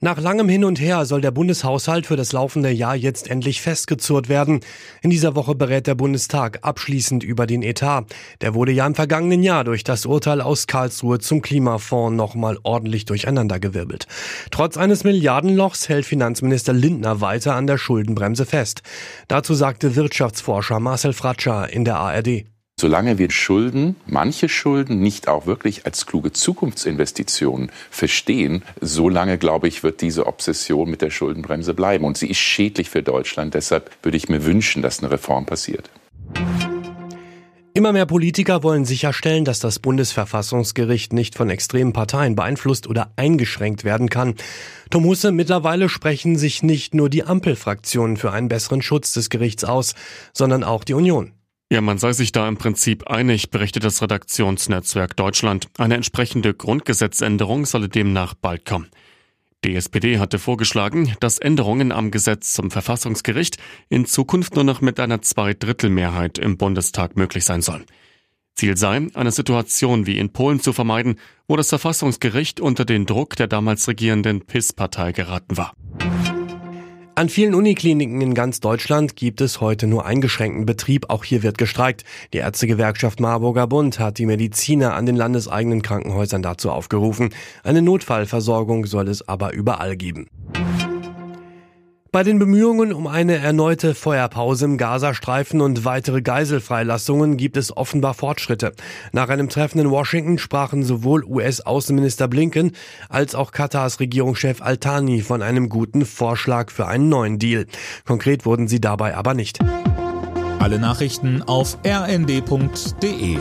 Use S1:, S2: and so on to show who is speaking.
S1: Nach langem Hin und Her soll der Bundeshaushalt für das laufende Jahr jetzt endlich festgezurrt werden. In dieser Woche berät der Bundestag abschließend über den Etat. Der wurde ja im vergangenen Jahr durch das Urteil aus Karlsruhe zum Klimafonds nochmal ordentlich durcheinandergewirbelt. Trotz eines Milliardenlochs hält Finanzminister Lindner weiter an der Schuldenbremse fest. Dazu sagte Wirtschaftsforscher Marcel Fratscher in der ARD.
S2: Solange wir Schulden, manche Schulden nicht auch wirklich als kluge Zukunftsinvestitionen verstehen, solange, glaube ich, wird diese Obsession mit der Schuldenbremse bleiben. Und sie ist schädlich für Deutschland. Deshalb würde ich mir wünschen, dass eine Reform passiert.
S1: Immer mehr Politiker wollen sicherstellen, dass das Bundesverfassungsgericht nicht von extremen Parteien beeinflusst oder eingeschränkt werden kann. Tom Husse, mittlerweile sprechen sich nicht nur die Ampelfraktionen für einen besseren Schutz des Gerichts aus, sondern auch die Union.
S3: Ja, man sei sich da im Prinzip einig, berichtet das Redaktionsnetzwerk Deutschland. Eine entsprechende Grundgesetzänderung solle demnach bald kommen. Die SPD hatte vorgeschlagen, dass Änderungen am Gesetz zum Verfassungsgericht in Zukunft nur noch mit einer Zweidrittelmehrheit im Bundestag möglich sein sollen. Ziel sei, eine Situation wie in Polen zu vermeiden, wo das Verfassungsgericht unter den Druck der damals regierenden PIS-Partei geraten war.
S1: An vielen Unikliniken in ganz Deutschland gibt es heute nur eingeschränkten Betrieb. Auch hier wird gestreikt. Die Ärztegewerkschaft Marburger Bund hat die Mediziner an den landeseigenen Krankenhäusern dazu aufgerufen. Eine Notfallversorgung soll es aber überall geben. Bei den Bemühungen um eine erneute Feuerpause im Gazastreifen und weitere Geiselfreilassungen gibt es offenbar Fortschritte. Nach einem Treffen in Washington sprachen sowohl US-Außenminister Blinken als auch Katars Regierungschef Al-Thani von einem guten Vorschlag für einen neuen Deal. Konkret wurden sie dabei aber nicht.
S4: Alle Nachrichten auf rnd.de